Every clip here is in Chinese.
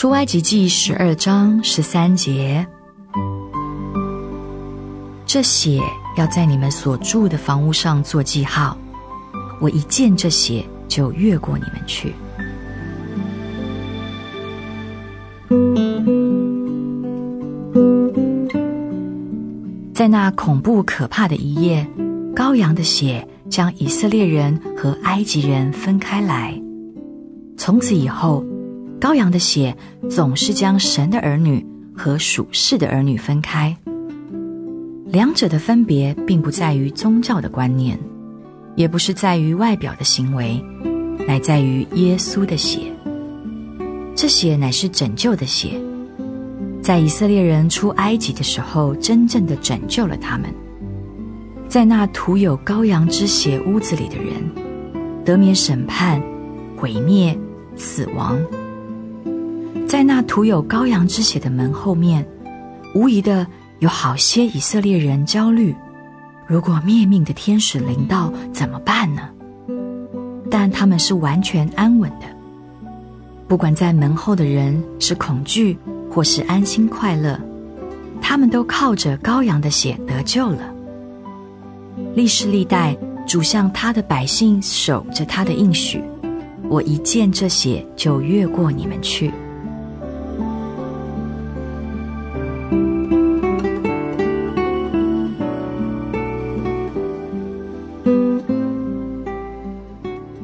出埃及记十二章十三节，这血要在你们所住的房屋上做记号，我一见这血就越过你们去。在那恐怖可怕的一夜，羔羊的血将以色列人和埃及人分开来。从此以后，羔羊的血总是将神的儿女和属世的儿女分开。两者的分别，并不在于宗教的观念，也不是在于外表的行为，乃在于耶稣的血。这血乃是拯救的血。在以色列人出埃及的时候，真正的拯救了他们。在那涂有羔羊之血屋子里的人，得免审判、毁灭、死亡。在那涂有羔羊之血的门后面，无疑的有好些以色列人焦虑：如果灭命的天使临到，怎么办呢？但他们是完全安稳的。不管在门后的人是恐惧，或是安心快乐，他们都靠着羔羊的血得救了。历世历代，主向他的百姓守着他的应许。我一见这血，就越过你们去。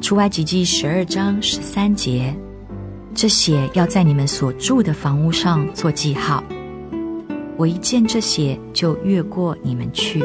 出埃及记十二章十三节。这血要在你们所住的房屋上做记号，我一见这血就越过你们去。